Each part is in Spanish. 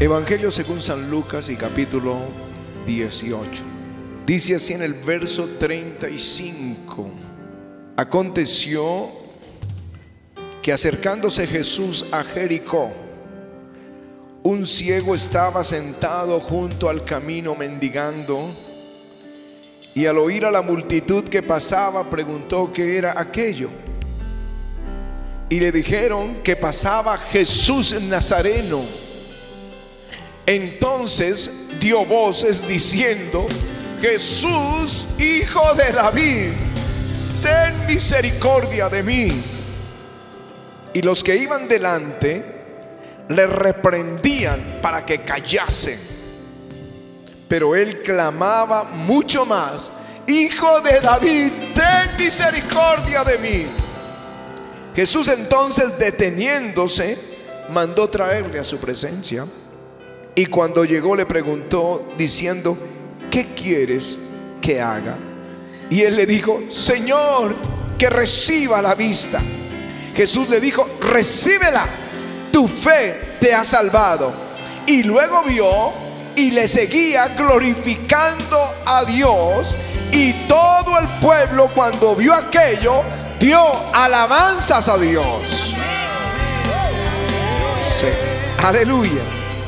Evangelio según San Lucas y capítulo 18. Dice así en el verso 35. Aconteció que acercándose Jesús a Jericó, un ciego estaba sentado junto al camino mendigando y al oír a la multitud que pasaba preguntó qué era aquello. Y le dijeron que pasaba Jesús Nazareno. Entonces dio voces diciendo, Jesús, hijo de David, ten misericordia de mí. Y los que iban delante le reprendían para que callase. Pero él clamaba mucho más, Hijo de David, ten misericordia de mí. Jesús entonces deteniéndose, mandó traerle a su presencia y cuando llegó le preguntó diciendo, ¿qué quieres que haga? Y él le dijo, Señor, que reciba la vista. Jesús le dijo, recíbela, tu fe te ha salvado. Y luego vio y le seguía glorificando a Dios. Y todo el pueblo cuando vio aquello, dio alabanzas a Dios. Aleluya.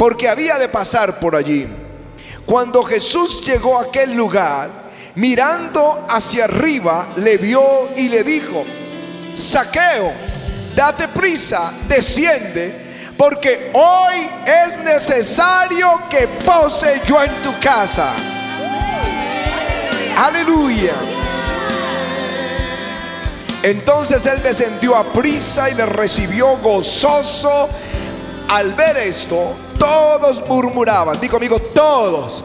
porque había de pasar por allí. Cuando Jesús llegó a aquel lugar, mirando hacia arriba, le vio y le dijo, saqueo, date prisa, desciende, porque hoy es necesario que pose yo en tu casa. Aleluya. Entonces él descendió a prisa y le recibió gozoso. Al ver esto, todos murmuraban, digo amigo, todos.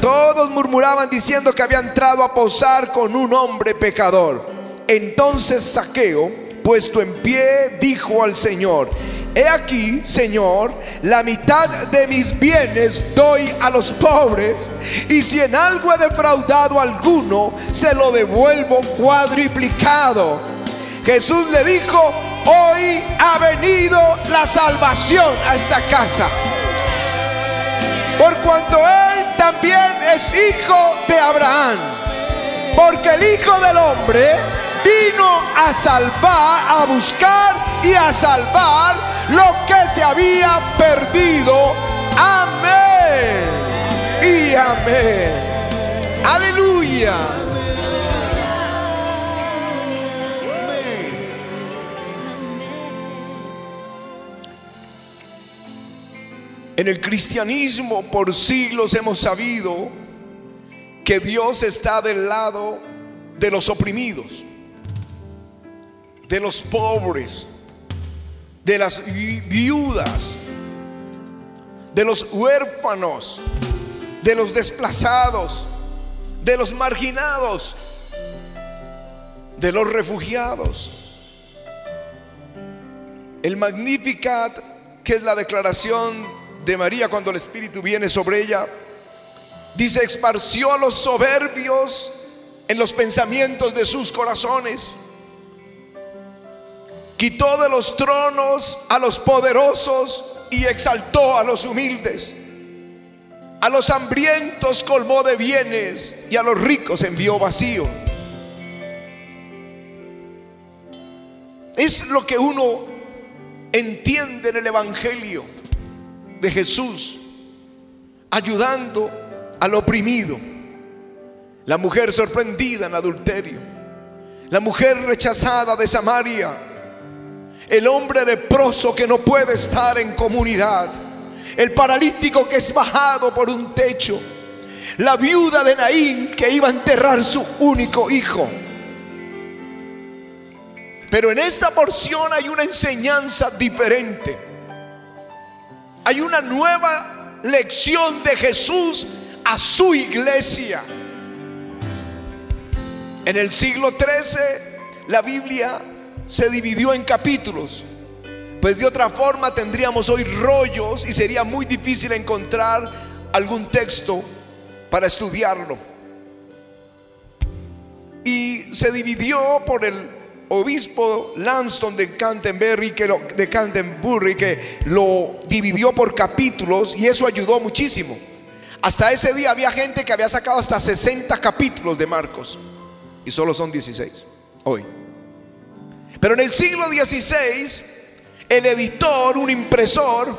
Todos murmuraban diciendo que había entrado a posar con un hombre pecador. Entonces Saqueo, puesto en pie, dijo al Señor, He aquí, Señor, la mitad de mis bienes doy a los pobres, y si en algo he defraudado a alguno, se lo devuelvo cuadriplicado. Jesús le dijo, hoy ha venido la salvación a esta casa. Por cuanto Él también es hijo de Abraham. Porque el Hijo del Hombre vino a salvar, a buscar y a salvar lo que se había perdido. Amén. Y amén. Aleluya. En el cristianismo por siglos hemos sabido que Dios está del lado de los oprimidos, de los pobres, de las viudas, de los huérfanos, de los desplazados, de los marginados, de los refugiados. El Magnificat, que es la declaración de María cuando el Espíritu viene sobre ella. Dice, esparció a los soberbios en los pensamientos de sus corazones. Quitó de los tronos a los poderosos y exaltó a los humildes. A los hambrientos colmó de bienes y a los ricos envió vacío. Es lo que uno entiende en el Evangelio de Jesús, ayudando al oprimido. La mujer sorprendida en adulterio. La mujer rechazada de Samaria. El hombre leproso que no puede estar en comunidad. El paralítico que es bajado por un techo. La viuda de Naín que iba a enterrar su único hijo. Pero en esta porción hay una enseñanza diferente hay una nueva lección de Jesús a su iglesia. En el siglo XIII la Biblia se dividió en capítulos, pues de otra forma tendríamos hoy rollos y sería muy difícil encontrar algún texto para estudiarlo. Y se dividió por el obispo Lanston de Canterbury que lo, de Canterbury que lo dividió por capítulos y eso ayudó muchísimo. Hasta ese día había gente que había sacado hasta 60 capítulos de Marcos y solo son 16 hoy. Pero en el siglo XVI el editor, un impresor,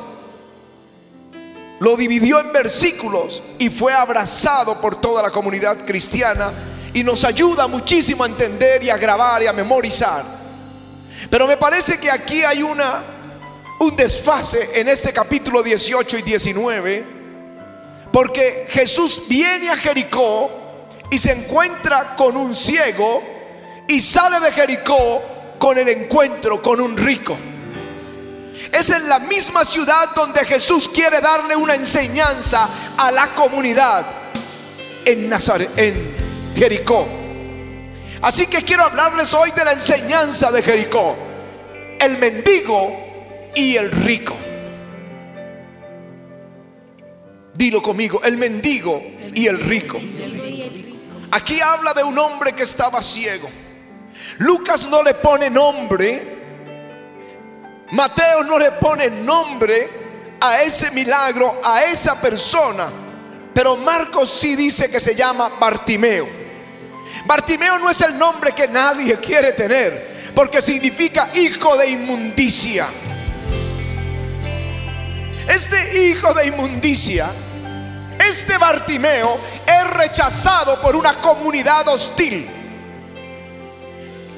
lo dividió en versículos y fue abrazado por toda la comunidad cristiana y nos ayuda muchísimo a entender y a grabar y a memorizar. Pero me parece que aquí hay una un desfase en este capítulo 18 y 19 porque Jesús viene a Jericó y se encuentra con un ciego y sale de Jericó con el encuentro con un rico. Es en la misma ciudad donde Jesús quiere darle una enseñanza a la comunidad en Nazaret, Jericó. Así que quiero hablarles hoy de la enseñanza de Jericó, el mendigo y el rico. Dilo conmigo, el mendigo y el rico. Aquí habla de un hombre que estaba ciego. Lucas no le pone nombre, Mateo no le pone nombre a ese milagro, a esa persona, pero Marcos sí dice que se llama Bartimeo. Bartimeo no es el nombre que nadie quiere tener, porque significa hijo de inmundicia. Este hijo de inmundicia, este Bartimeo, es rechazado por una comunidad hostil.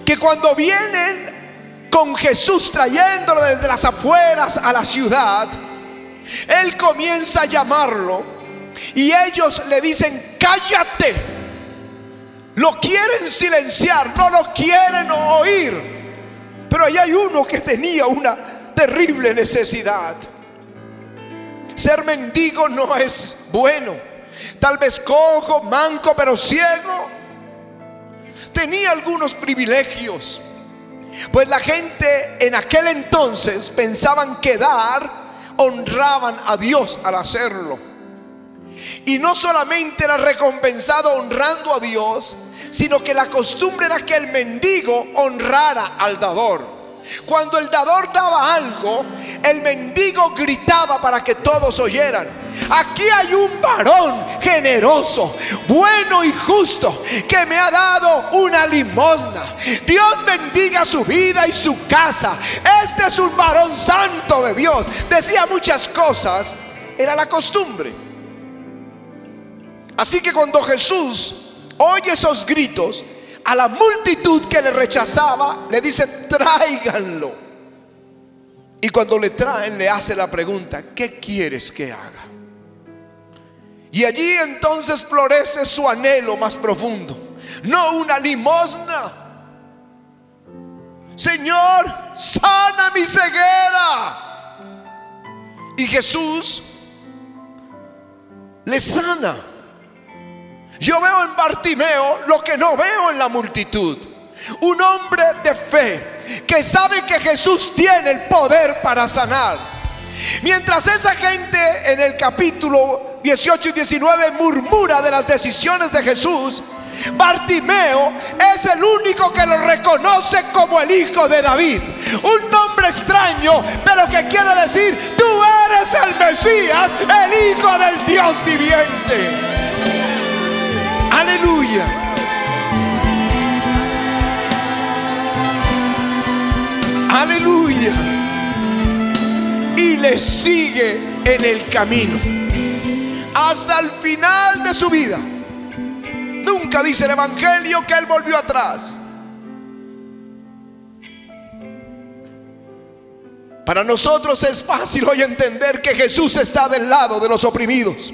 Que cuando vienen con Jesús trayéndolo desde las afueras a la ciudad, Él comienza a llamarlo y ellos le dicen, cállate. Lo quieren silenciar, no lo quieren oír. Pero ahí hay uno que tenía una terrible necesidad. Ser mendigo no es bueno. Tal vez cojo, manco, pero ciego. Tenía algunos privilegios. Pues la gente en aquel entonces pensaban que dar honraban a Dios al hacerlo. Y no solamente era recompensado honrando a Dios, sino que la costumbre era que el mendigo honrara al dador. Cuando el dador daba algo, el mendigo gritaba para que todos oyeran. Aquí hay un varón generoso, bueno y justo, que me ha dado una limosna. Dios bendiga su vida y su casa. Este es un varón santo de Dios. Decía muchas cosas. Era la costumbre. Así que cuando Jesús oye esos gritos, a la multitud que le rechazaba, le dice, tráiganlo. Y cuando le traen, le hace la pregunta, ¿qué quieres que haga? Y allí entonces florece su anhelo más profundo. No una limosna. Señor, sana mi ceguera. Y Jesús le sana. Yo veo en Bartimeo lo que no veo en la multitud. Un hombre de fe que sabe que Jesús tiene el poder para sanar. Mientras esa gente en el capítulo 18 y 19 murmura de las decisiones de Jesús, Bartimeo es el único que lo reconoce como el hijo de David. Un nombre extraño, pero que quiere decir, tú eres el Mesías, el hijo del Dios viviente. Aleluya. Aleluya. Y le sigue en el camino. Hasta el final de su vida. Nunca dice el Evangelio que él volvió atrás. Para nosotros es fácil hoy entender que Jesús está del lado de los oprimidos.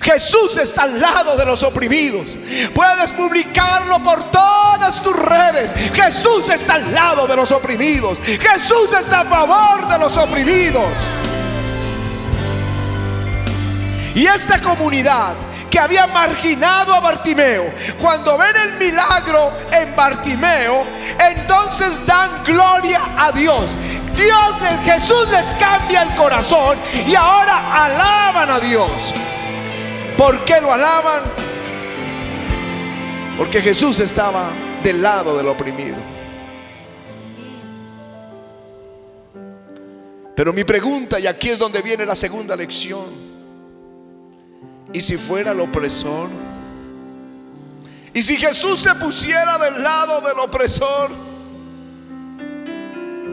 Jesús está al lado de los oprimidos. Puedes publicarlo por todas tus redes. Jesús está al lado de los oprimidos. Jesús está a favor de los oprimidos. Y esta comunidad que había marginado a Bartimeo, cuando ven el milagro en Bartimeo, entonces dan gloria a Dios. Dios, Jesús les cambia el corazón y ahora alaban a Dios. ¿Por qué lo alaban? Porque Jesús estaba del lado del oprimido. Pero mi pregunta, y aquí es donde viene la segunda lección, ¿Y si fuera el opresor? ¿Y si Jesús se pusiera del lado del opresor?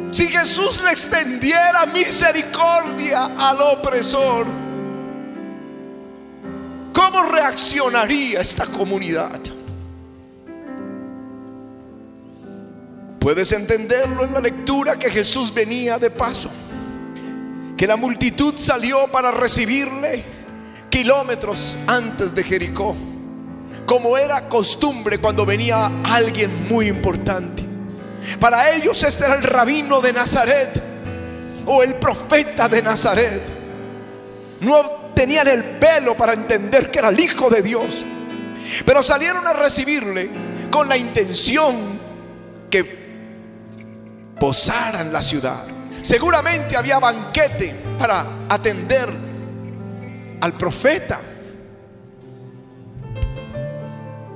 Si Jesús le extendiera misericordia al opresor, ¿cómo reaccionaría esta comunidad? Puedes entenderlo en la lectura que Jesús venía de paso, que la multitud salió para recibirle kilómetros antes de Jericó, como era costumbre cuando venía alguien muy importante. Para ellos este era el rabino de Nazaret o el profeta de Nazaret. No tenían el pelo para entender que era el Hijo de Dios. Pero salieron a recibirle con la intención que posaran la ciudad. Seguramente había banquete para atender al profeta.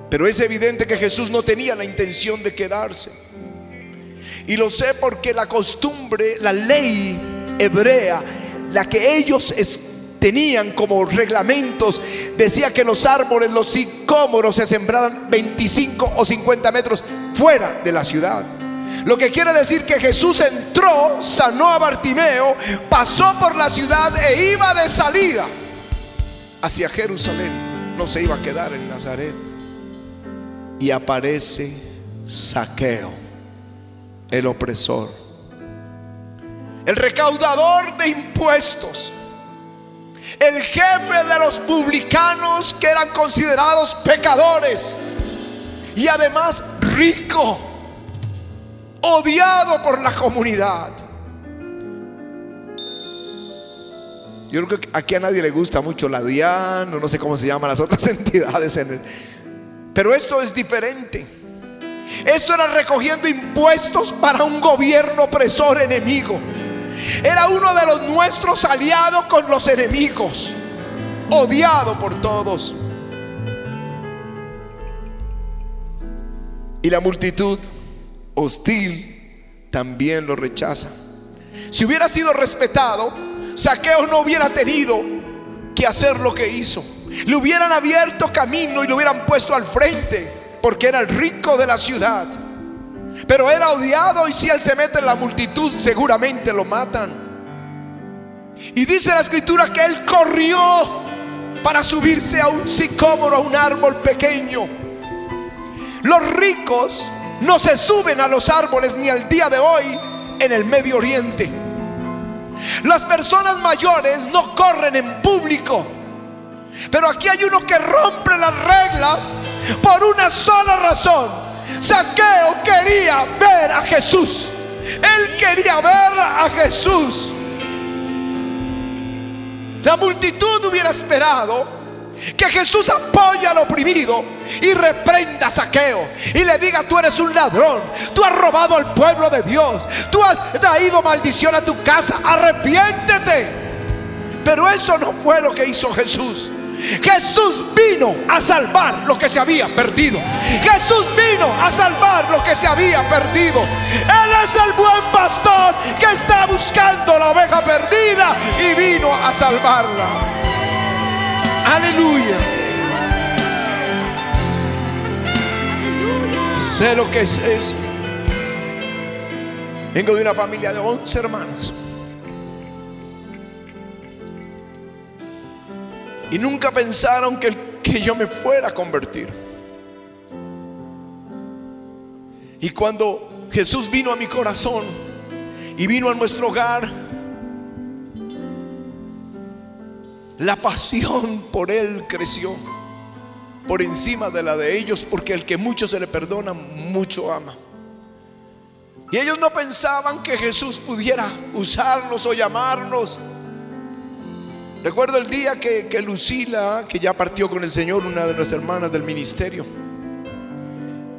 Pero es evidente que Jesús no tenía la intención de quedarse. Y lo sé porque la costumbre, la ley hebrea, la que ellos tenían como reglamentos, decía que los árboles, los sicómoros se sembraran 25 o 50 metros fuera de la ciudad. Lo que quiere decir que Jesús entró, sanó a Bartimeo, pasó por la ciudad e iba de salida hacia Jerusalén, no se iba a quedar en Nazaret. Y aparece Saqueo, el opresor, el recaudador de impuestos, el jefe de los publicanos que eran considerados pecadores y además rico, odiado por la comunidad. Yo creo que aquí a nadie le gusta mucho la DIAN, no sé cómo se llaman las otras entidades. En Pero esto es diferente. Esto era recogiendo impuestos para un gobierno opresor enemigo. Era uno de los nuestros aliados con los enemigos, odiado por todos. Y la multitud hostil también lo rechaza. Si hubiera sido respetado, Saqueo no hubiera tenido que hacer lo que hizo. Le hubieran abierto camino y lo hubieran puesto al frente, porque era el rico de la ciudad. Pero era odiado y si él se mete en la multitud, seguramente lo matan. Y dice la escritura que él corrió para subirse a un sicómoro, a un árbol pequeño. Los ricos no se suben a los árboles ni al día de hoy en el Medio Oriente. Las personas mayores no corren en público. Pero aquí hay uno que rompe las reglas por una sola razón. Saqueo quería ver a Jesús. Él quería ver a Jesús. La multitud hubiera esperado que Jesús apoya al oprimido y reprenda a Saqueo y le diga, tú eres un ladrón, tú has robado al pueblo de Dios, tú has traído maldición a tu casa, arrepiéntete. Pero eso no fue lo que hizo Jesús. Jesús vino a salvar lo que se había perdido. Jesús vino a salvar lo que se había perdido. Él es el buen pastor que está buscando la oveja perdida y vino a salvarla. Aleluya. Sé lo que es eso. Vengo de una familia de 11 hermanos. Y nunca pensaron que, que yo me fuera a convertir. Y cuando Jesús vino a mi corazón y vino a nuestro hogar, La pasión por Él creció por encima de la de ellos, porque el que mucho se le perdona, mucho ama. Y ellos no pensaban que Jesús pudiera usarnos o llamarnos. Recuerdo el día que, que Lucila, que ya partió con el Señor, una de nuestras hermanas del ministerio,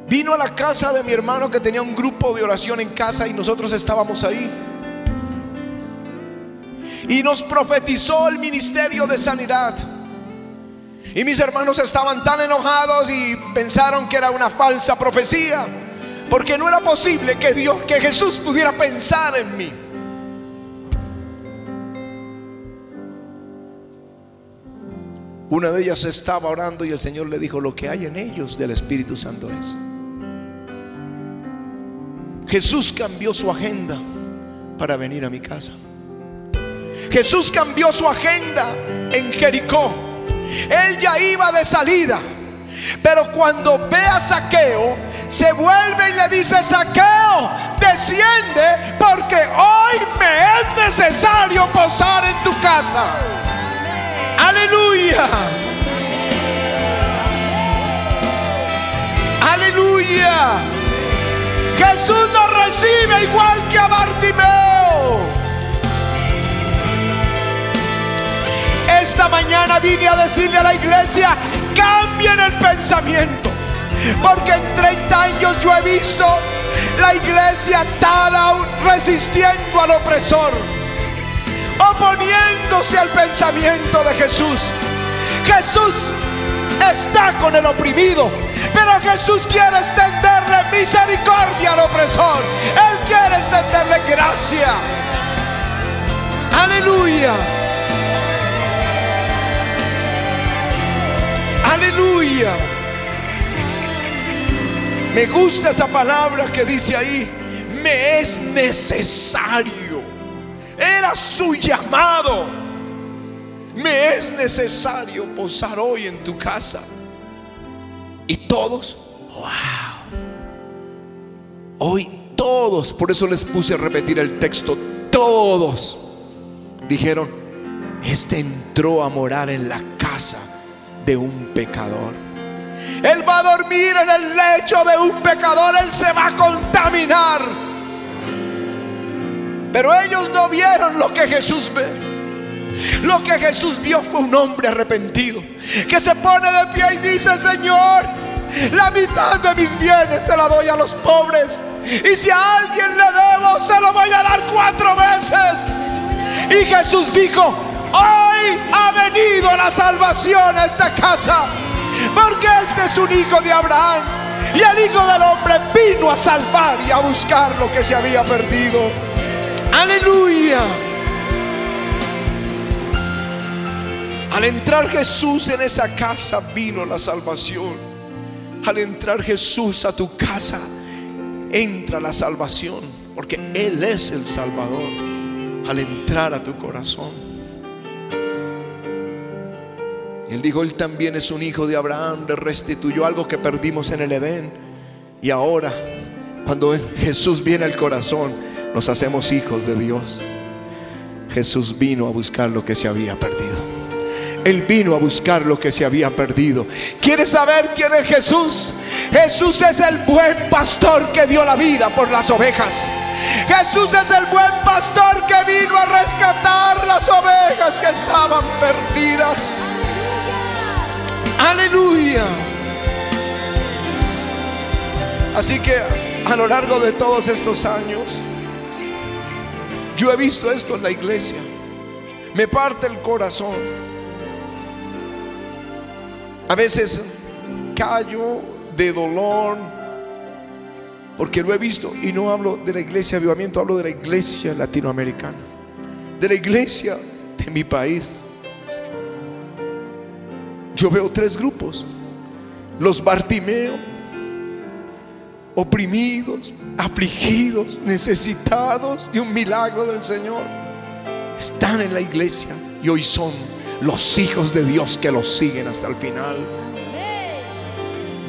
vino a la casa de mi hermano que tenía un grupo de oración en casa y nosotros estábamos ahí. Y nos profetizó el ministerio de sanidad. Y mis hermanos estaban tan enojados y pensaron que era una falsa profecía, porque no era posible que Dios, que Jesús pudiera pensar en mí. Una de ellas estaba orando y el Señor le dijo, lo que hay en ellos del Espíritu Santo es. Jesús cambió su agenda para venir a mi casa. Jesús cambió su agenda en Jericó. Él ya iba de salida. Pero cuando ve a Saqueo, se vuelve y le dice, Saqueo, desciende porque hoy me es necesario posar en tu casa. Aleluya. Aleluya. Jesús nos recibe igual que a Bartimeo. Esta mañana vine a decirle a la iglesia, cambien el pensamiento. Porque en 30 años yo he visto la iglesia atada resistiendo al opresor oponiéndose al pensamiento de Jesús. Jesús está con el oprimido, pero Jesús quiere extenderle misericordia al opresor. Él quiere extenderle gracia. Aleluya. Aleluya. Me gusta esa palabra que dice ahí. Me es necesario. Era su llamado. Me es necesario posar hoy en tu casa. Y todos, wow. Hoy todos, por eso les puse a repetir el texto, todos dijeron, este entró a morar en la casa de un pecador. Él va a dormir en el lecho de un pecador, él se va a contaminar. Pero ellos no vieron lo que Jesús ve. Lo que Jesús vio fue un hombre arrepentido que se pone de pie y dice, Señor, la mitad de mis bienes se la doy a los pobres. Y si a alguien le debo, se lo voy a dar cuatro veces. Y Jesús dijo, hoy ha venido la salvación a esta casa. Porque este es un hijo de Abraham. Y el Hijo del Hombre vino a salvar y a buscar lo que se había perdido. Aleluya. Al entrar Jesús en esa casa vino la salvación. Al entrar Jesús a tu casa, entra la salvación. Porque Él es el Salvador. Al entrar a tu corazón. Él dijo, Él también es un hijo de Abraham. Le restituyó algo que perdimos en el Edén. Y ahora, cuando Jesús viene al corazón, nos hacemos hijos de Dios. Jesús vino a buscar lo que se había perdido. Él vino a buscar lo que se había perdido. ¿Quieres saber quién es Jesús? Jesús es el buen pastor que dio la vida por las ovejas. Jesús es el buen pastor que vino a rescatar las ovejas que estaban perdidas. Aleluya. Así que a lo largo de todos estos años, yo he visto esto en la iglesia. Me parte el corazón. A veces callo de dolor porque lo he visto y no hablo de la iglesia de avivamiento, hablo de la iglesia latinoamericana, de la iglesia de mi país. Yo veo tres grupos. Los Bartimeo, oprimidos, afligidos, necesitados de un milagro del Señor, están en la iglesia y hoy son los hijos de Dios que los siguen hasta el final.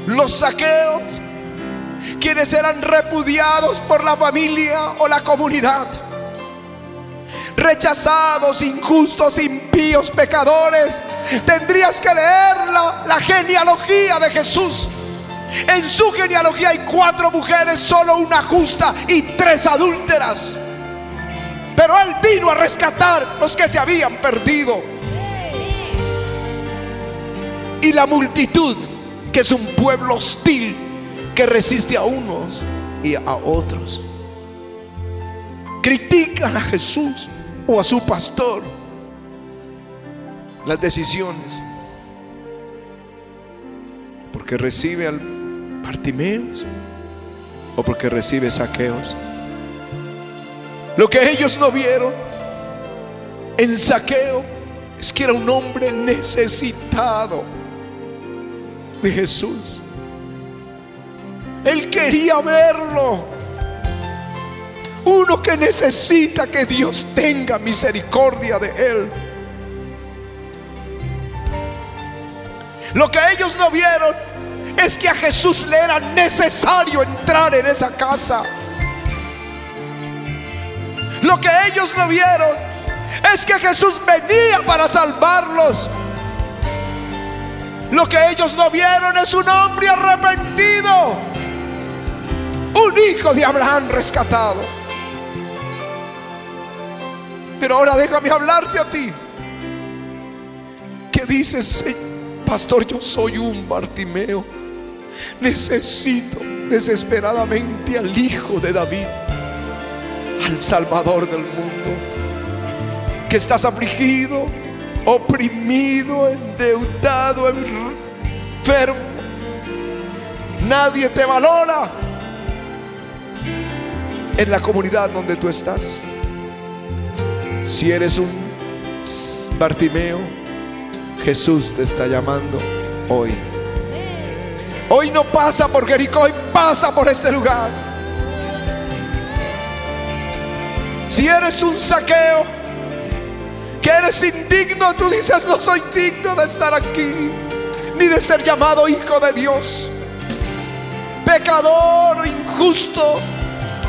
Los saqueos, quienes eran repudiados por la familia o la comunidad, rechazados, injustos, impíos, pecadores, tendrías que leer la, la genealogía de Jesús en su genealogía hay cuatro mujeres, solo una justa y tres adúlteras. Pero Él vino a rescatar los que se habían perdido. Y la multitud, que es un pueblo hostil que resiste a unos y a otros. Critican a Jesús o a su pastor las decisiones. Porque recibe al O porque recibe saqueos. Lo que ellos no vieron en saqueo es que era un hombre necesitado de Jesús. Él quería verlo. Uno que necesita que Dios tenga misericordia de él. Lo que ellos no vieron es que a Jesús le era necesario entrar en esa casa. Lo que ellos no vieron es que Jesús venía para salvarlos. Lo que ellos no vieron es un hombre arrepentido, un hijo de Abraham rescatado. Pero ahora déjame hablarte a ti. ¿Qué dices, pastor? Yo soy un Bartimeo. Necesito desesperadamente al Hijo de David, al Salvador del mundo. Que estás afligido, oprimido, endeudado, enfermo. Nadie te valora en la comunidad donde tú estás. Si eres un Bartimeo, Jesús te está llamando hoy. Hoy no pasa por Jericó, hoy pasa por este lugar. Si eres un saqueo, que eres indigno, tú dices, no soy digno de estar aquí, ni de ser llamado hijo de Dios. Pecador, injusto,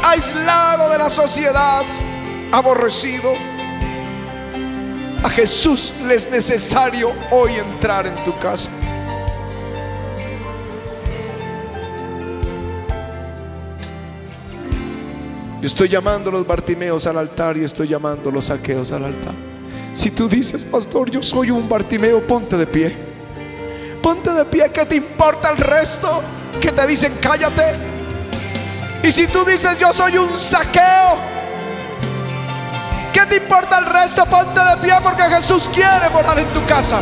aislado de la sociedad, aborrecido. A Jesús le es necesario hoy entrar en tu casa. Estoy llamando a los Bartimeos al altar y estoy llamando a los saqueos al altar. Si tú dices, pastor, yo soy un Bartimeo, ponte de pie. Ponte de pie, ¿qué te importa el resto? Que te dicen, cállate. Y si tú dices, yo soy un saqueo, ¿qué te importa el resto? Ponte de pie porque Jesús quiere morar en tu casa.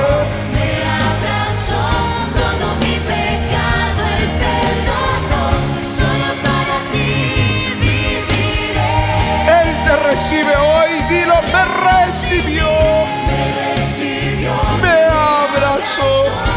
soul.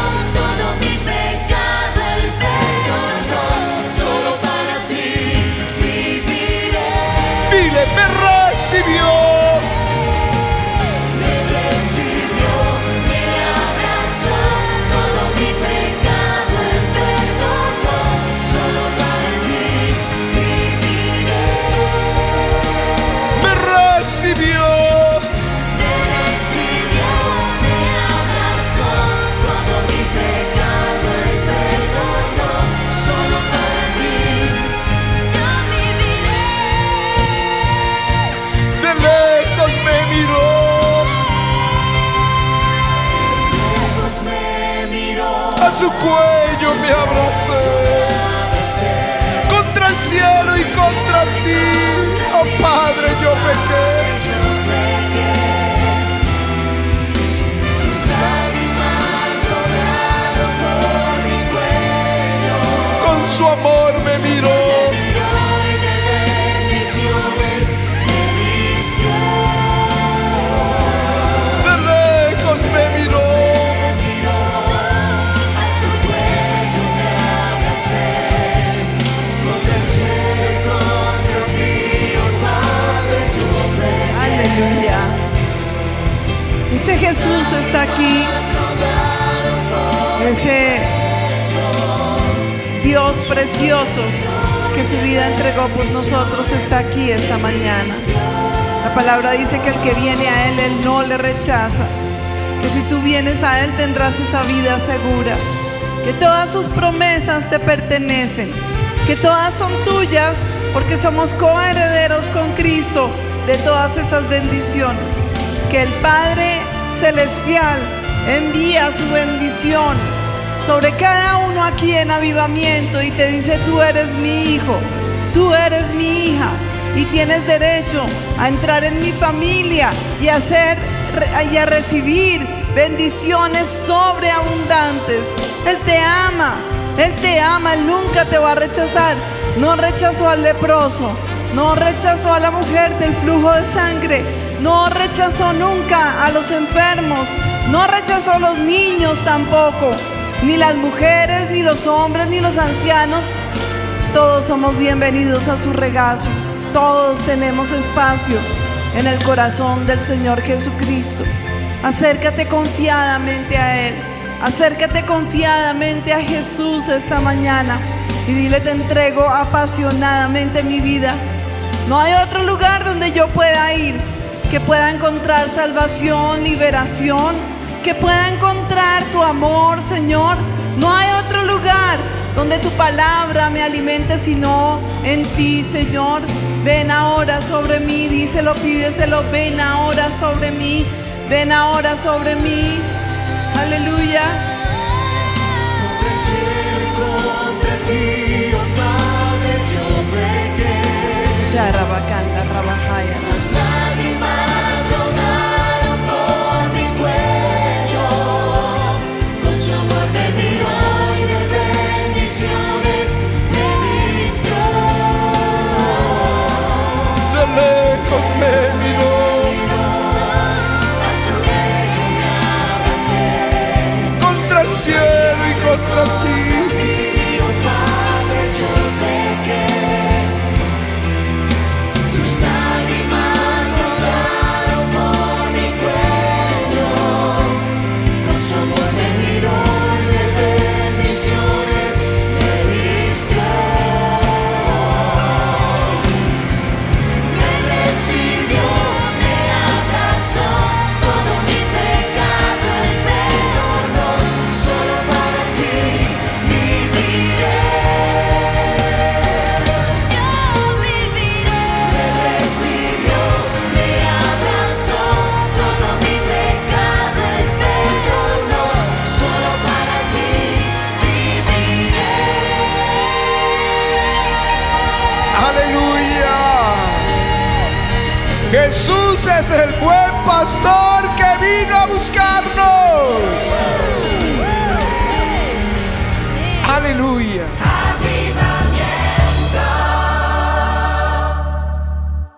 Está aquí. Ese Dios precioso que su vida entregó por nosotros está aquí esta mañana. La palabra dice que el que viene a Él, Él no le rechaza. Que si tú vienes a Él tendrás esa vida segura. Que todas sus promesas te pertenecen. Que todas son tuyas porque somos coherederos con Cristo de todas esas bendiciones. Que el Padre Celestial envía su bendición sobre cada uno aquí en avivamiento y te dice, tú eres mi hijo, tú eres mi hija y tienes derecho a entrar en mi familia y a, hacer, y a recibir bendiciones sobreabundantes. Él te ama, Él te ama, Él nunca te va a rechazar. No rechazó al leproso, no rechazó a la mujer del flujo de sangre, no rechazó nunca a los enfermos, no rechazó a los niños tampoco, ni las mujeres, ni los hombres, ni los ancianos. Todos somos bienvenidos a su regazo, todos tenemos espacio en el corazón del Señor Jesucristo. Acércate confiadamente a Él, acércate confiadamente a Jesús esta mañana y dile te entrego apasionadamente mi vida. No hay otro lugar donde yo pueda ir que pueda encontrar salvación, liberación, que pueda encontrar tu amor, Señor. No hay otro lugar donde tu palabra me alimente sino en ti, Señor. Ven ahora sobre mí, díselo, pídeselo, ven ahora sobre mí, ven ahora sobre mí. Aleluya. Contra ti, oh Padre, yo rabajaya.